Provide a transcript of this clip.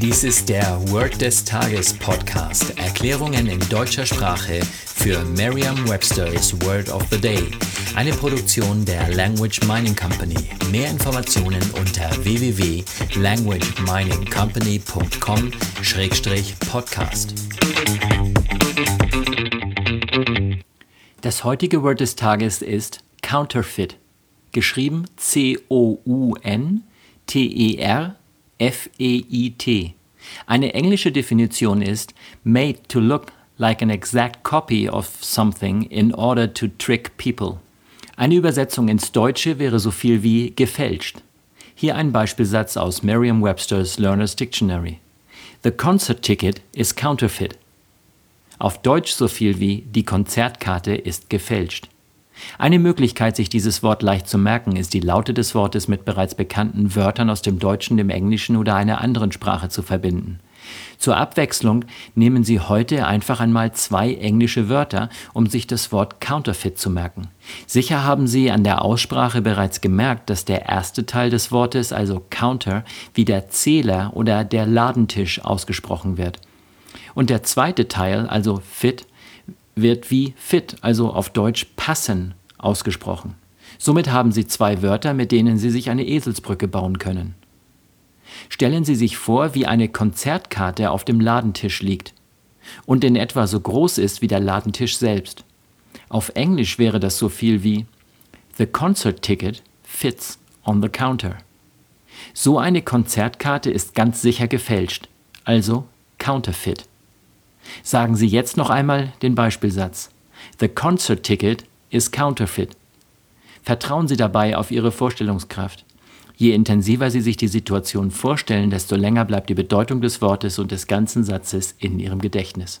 Dies ist der Word des Tages Podcast. Erklärungen in deutscher Sprache für Merriam-Webster's Word of the Day. Eine Produktion der Language Mining Company. Mehr Informationen unter www.languageminingcompany.com-podcast. Das heutige Word des Tages ist Counterfeit. Geschrieben C-O-U-N-T-E-R F-E-I-T. Eine englische Definition ist made to look like an exact copy of something in order to trick people. Eine Übersetzung ins Deutsche wäre so viel wie gefälscht. Hier ein Beispielsatz aus Merriam-Webster's Learner's Dictionary. The concert ticket is counterfeit. Auf Deutsch so viel wie die Konzertkarte ist gefälscht. Eine Möglichkeit, sich dieses Wort leicht zu merken, ist die Laute des Wortes mit bereits bekannten Wörtern aus dem Deutschen, dem Englischen oder einer anderen Sprache zu verbinden. Zur Abwechslung nehmen Sie heute einfach einmal zwei englische Wörter, um sich das Wort Counterfeit zu merken. Sicher haben Sie an der Aussprache bereits gemerkt, dass der erste Teil des Wortes, also Counter, wie der Zähler oder der Ladentisch ausgesprochen wird. Und der zweite Teil, also Fit, wird wie fit, also auf Deutsch passen, ausgesprochen. Somit haben Sie zwei Wörter, mit denen Sie sich eine Eselsbrücke bauen können. Stellen Sie sich vor, wie eine Konzertkarte auf dem Ladentisch liegt und in etwa so groß ist wie der Ladentisch selbst. Auf Englisch wäre das so viel wie The concert ticket fits on the counter. So eine Konzertkarte ist ganz sicher gefälscht, also counterfeit. Sagen Sie jetzt noch einmal den Beispielsatz. The concert ticket is counterfeit. Vertrauen Sie dabei auf Ihre Vorstellungskraft. Je intensiver Sie sich die Situation vorstellen, desto länger bleibt die Bedeutung des Wortes und des ganzen Satzes in Ihrem Gedächtnis.